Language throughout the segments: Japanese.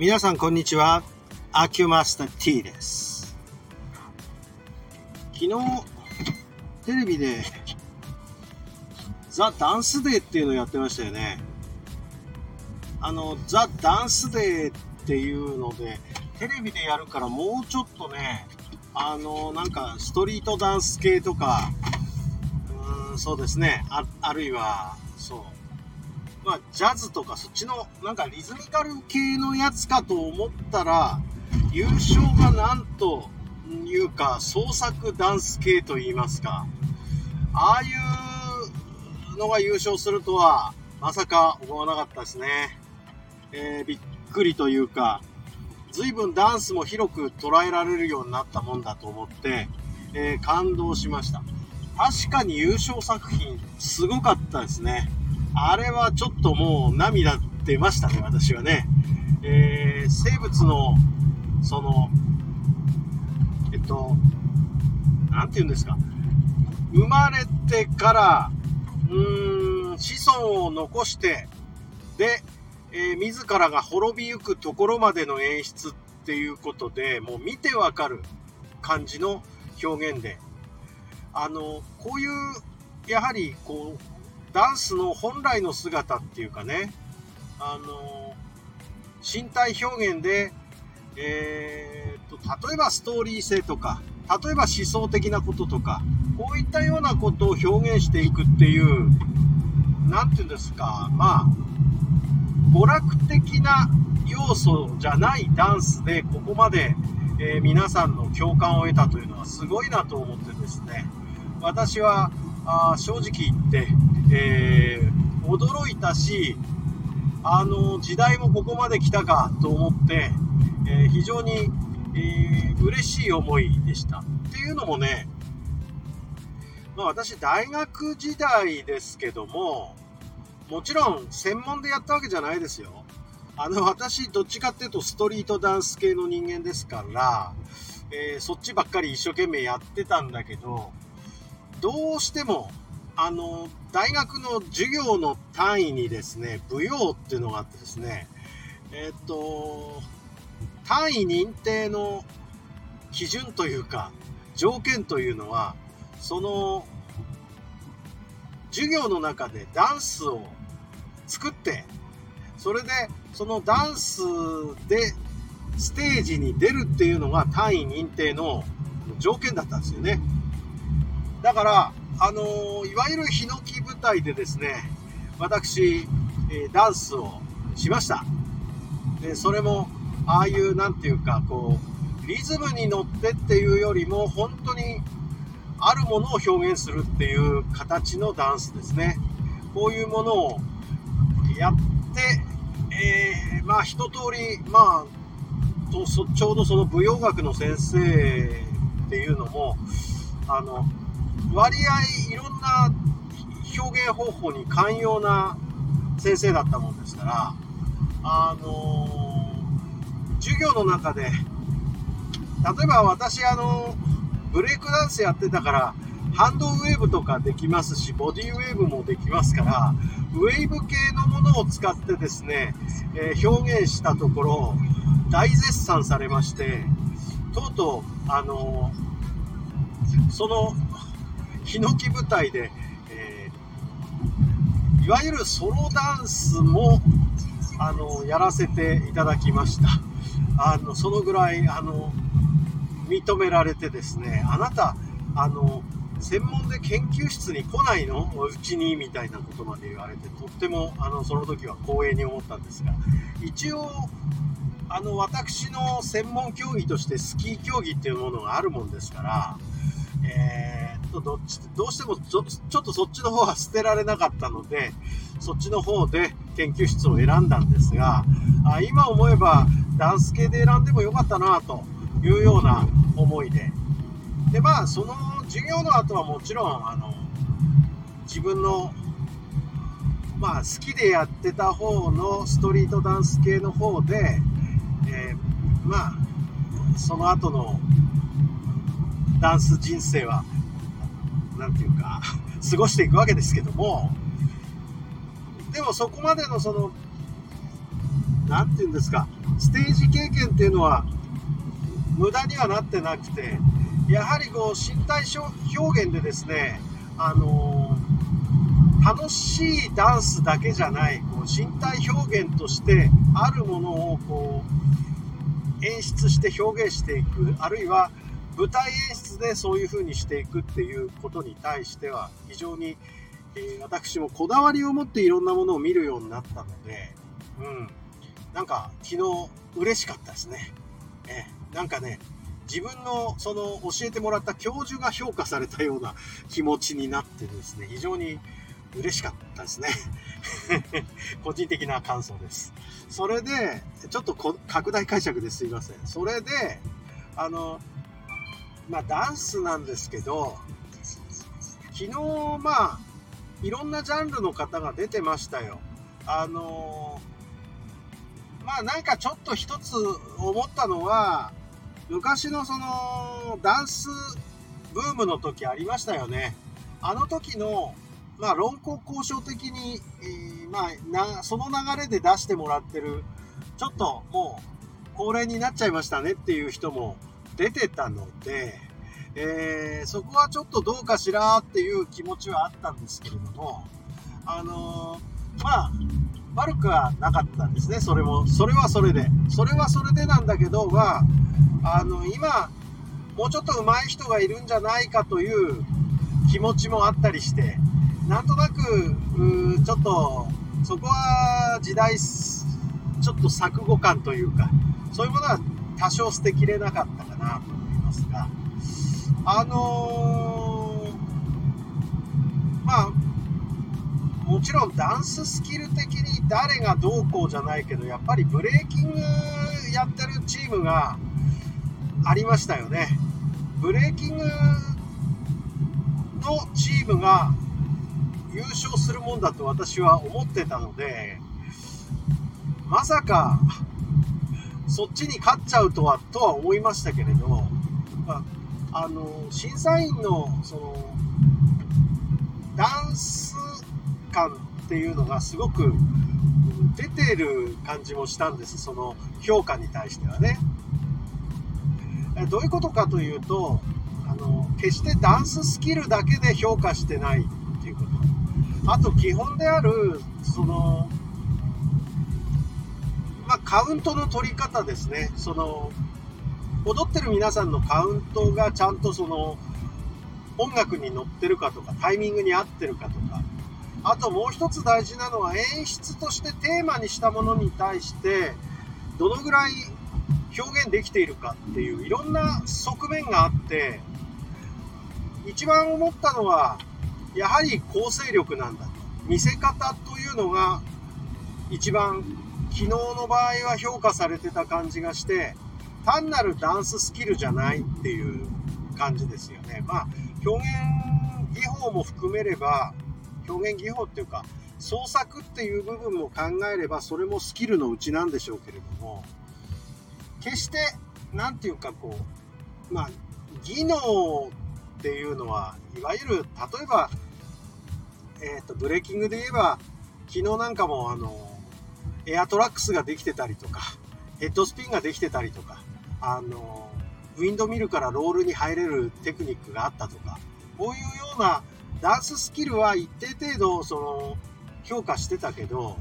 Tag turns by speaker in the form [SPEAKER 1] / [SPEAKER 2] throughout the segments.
[SPEAKER 1] 皆さんこんにちは。アキュマスター T です。昨日テレビでザ・ダンスデーっていうのをやってましたよね。あのザ・ダンスデーっていうのでテレビでやるからもうちょっとねあのなんかストリートダンス系とかうーんそうですね。ああるいはそう。まあ、ジャズとかそっちのなんかリズミカル系のやつかと思ったら、優勝がなんというか創作ダンス系と言いますか、ああいうのが優勝するとはまさか思わなかったですね。えー、びっくりというか、随分ダンスも広く捉えられるようになったもんだと思って、えー、感動しました。確かに優勝作品すごかったですね。あれはちょっともう涙出ましたね、私はね。えー、生物の、その、えっと、なんて言うんですか。生まれてから、うーん、子孫を残して、で、えー、自らが滅びゆくところまでの演出っていうことで、もう見てわかる感じの表現で、あの、こういう、やはり、こう、ダンスの本来の姿っていうかね、あの、身体表現で、えー、と、例えばストーリー性とか、例えば思想的なこととか、こういったようなことを表現していくっていう、なんていうんですか、まあ、娯楽的な要素じゃないダンスで、ここまで、えー、皆さんの共感を得たというのはすごいなと思ってですね、私はあ正直言って、えー、驚いたし、あの時代もここまで来たかと思って、えー、非常に、えー、嬉しい思いでした。っていうのもね、まあ、私、大学時代ですけども、もちろん専門でやったわけじゃないですよ。あの、私、どっちかっていうとストリートダンス系の人間ですから、えー、そっちばっかり一生懸命やってたんだけど、どうしても、あの、大学の授業の単位にですね、舞踊っていうのがあってですね、えっ、と、単位認定の基準というか、条件というのは、その、授業の中でダンスを作って、それで、そのダンスでステージに出るっていうのが単位認定の条件だったんですよね。だから、あのー、いわゆるヒノキ舞台でですね、私、えー、ダンスをしました。で、それも、ああいう、なんていうか、こう、リズムに乗ってっていうよりも、本当に、あるものを表現するっていう形のダンスですね。こういうものをやって、えー、まあ、一通り、まあ、とちょうどその舞踊学の先生っていうのも、あの、割合いろんな表現方法に寛容な先生だったもんですから、あの、授業の中で、例えば私、あの、ブレイクダンスやってたから、ハンドウェーブとかできますし、ボディウェーブもできますから、ウェーブ系のものを使ってですね、えー、表現したところ、大絶賛されまして、とうとう、あのそのヒノキ舞台で、えー、いわゆるソロダンスも、あの、やらせていただきました。あの、そのぐらい、あの、認められてですね、あなた、あの、専門で研究室に来ないの？うちにみたいなことまで言われて、とっても、あの、その時は光栄に思ったんですが、一応、あの、私の専門競技としてスキー競技っていうものがあるもんですから、えー、っと、どっち、どうしてもちょちょっとそっちの方は捨てられなかったので、そっちの方で研究室を選んだんですが、あ今思えばダンス系で選んでもよかったなというような思いで。で、まあ、その授業の後はもちろん、あの、自分の、まあ、好きでやってた方のストリートダンス系の方で、えー、まあ、その後のダンス人生は、なんていうか、過ごしていくわけですけども、でもそこまでのその、何て言うんですか、ステージ経験っていうのは、無駄にはなってなくて、やはりこう身体表現でですね、あの、楽しいダンスだけじゃない、こう身体表現としてあるものをこう演出して表現していく、あるいは舞台演でそういう風にしていくっていうことに対しては非常に、えー、私もこだわりを持っていろんなものを見るようになったので、うん、なんか昨日嬉しかったですね。えー、なんかね、自分のその教えてもらった教授が評価されたような気持ちになってですね、非常に嬉しかったですね。個人的な感想です。それで、ちょっと拡大解釈ですいません。それで、あの、まあダンスなんですけど、昨日まあ、いろんなジャンルの方が出てましたよ。あのまあなんかちょっと一つ思ったのは、昔のそのダンスブームの時ありましたよね。あの時の、まあ、論考交渉的に、えー、まあ、な、その流れで出してもらってる、ちょっともう、高齢になっちゃいましたねっていう人も出てたので、えー、そこはちょっとどうかしらっていう気持ちはあったんですけれども、あのー、まあ、悪くはなかったんですね、それも。それはそれで。それはそれでなんだけど、まあ、あの、今、もうちょっと上手い人がいるんじゃないかという気持ちもあったりして、なんとなく、ちょっと、そこは時代、ちょっと錯誤感というか、そういうものは多少捨てきれなかったかなと思いますが、あのー、まあ、もちろんダンススキル的に誰がどうこうじゃないけど、やっぱりブレーキングやってるチームが、ありましたよね。ブレーキングのチームが優勝するもんだと私は思ってたので、まさかそっちに勝っちゃうとは、とは思いましたけれど、まあ、あの、審査員の、その、ダンス感っていうのがすごく出てる感じもしたんです。その評価に対してはね。どういうことかというと、あの、決してダンススキルだけで評価してないっていうこと。あと基本である、その、カウントの取り方ですね。その、踊ってる皆さんのカウントがちゃんとその、音楽に乗ってるかとか、タイミングに合ってるかとか、あともう一つ大事なのは演出としてテーマにしたものに対して、どのぐらい表現できているかっていういろんな側面があって一番思ったのはやはり構成力なんだと見せ方というのが一番昨日の場合は評価されてた感じがして単なるダンススキルじゃないっていう感じですよね。まあ表現技法も含めれば表現技法っていうか創作っていう部分も考えればそれもスキルのうちなんでしょうけれども決して、なんていうかこう、まあ、技能っていうのは、いわゆる、例えば、えっ、ー、と、ブレーキングで言えば、昨日なんかも、あの、エアトラックスができてたりとか、ヘッドスピンができてたりとか、あの、ウィンドミルからロールに入れるテクニックがあったとか、こういうようなダンススキルは一定程度、その、評価してたけど、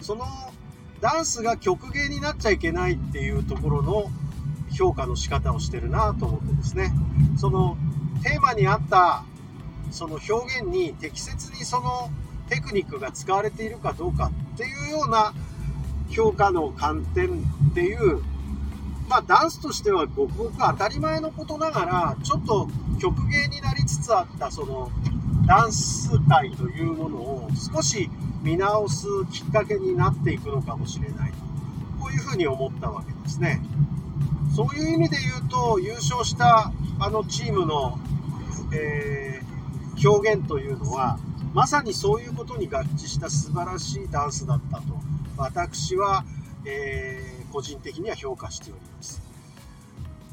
[SPEAKER 1] そのダンスが曲芸になっちゃいけないっていうところの評価の仕方をしてるなと思ってですね。そのテーマに合ったその表現に適切にそのテクニックが使われているかどうかっていうような評価の観点っていうまあダンスとしてはごくごく当たり前のことながらちょっと曲芸になりつつあったそのダンス界というものを少し見直すきっかけになっていくのかもしれないこういうふうに思ったわけですね。そういう意味で言うと優勝したあのチームの、えー、表現というのはまさにそういうことに合致した素晴らしいダンスだったと私は、えー、個人的には評価しております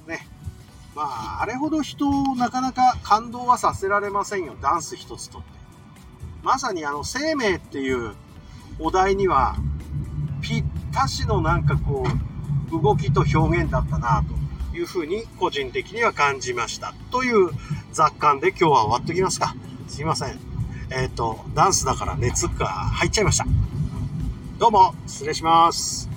[SPEAKER 1] ねまああれほど人をなかなか感動はさせられませんよダンス一つとってまさにあの生命っていうお題にはぴっ歌詞のなんかこう、動きと表現だったなというふうに個人的には感じました。という雑感で今日は終わっときますか。すいません。えっ、ー、と、ダンスだから熱が入っちゃいました。どうも、失礼します。